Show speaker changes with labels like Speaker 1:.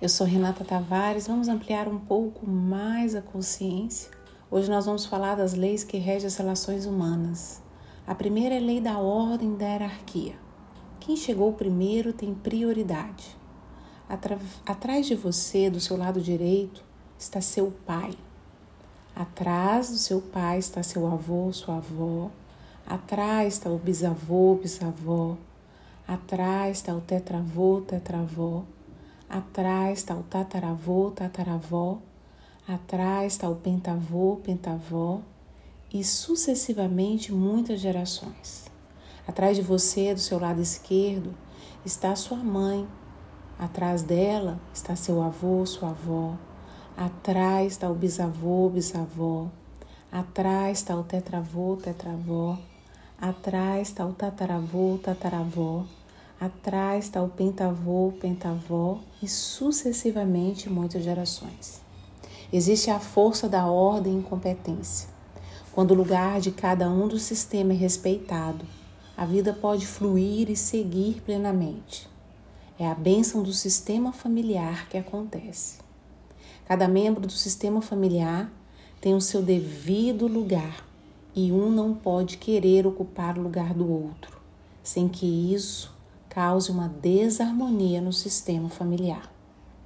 Speaker 1: Eu sou Renata Tavares. Vamos ampliar um pouco mais a consciência. Hoje nós vamos falar das leis que regem as relações humanas. A primeira é a lei da ordem da hierarquia. Quem chegou primeiro tem prioridade. Atrás de você, do seu lado direito, está seu pai. Atrás do seu pai está seu avô, sua avó. Atrás está o bisavô, bisavó. Atrás está o tetravô, tetravó. Atrás está o tataravô, tataravó. Atrás está o pentavô, pentavó. E sucessivamente muitas gerações. Atrás de você, do seu lado esquerdo, está sua mãe. Atrás dela está seu avô, sua avó. Atrás está o bisavô, bisavó. Atrás está o tetravô, tetravó. Atrás está o tataravô, tataravó. Atrás está o pentavô, pentavó e sucessivamente muitas gerações. Existe a força da ordem e competência. Quando o lugar de cada um do sistema é respeitado, a vida pode fluir e seguir plenamente. É a bênção do sistema familiar que acontece. Cada membro do sistema familiar tem o seu devido lugar e um não pode querer ocupar o lugar do outro, sem que isso cause uma desarmonia no sistema familiar.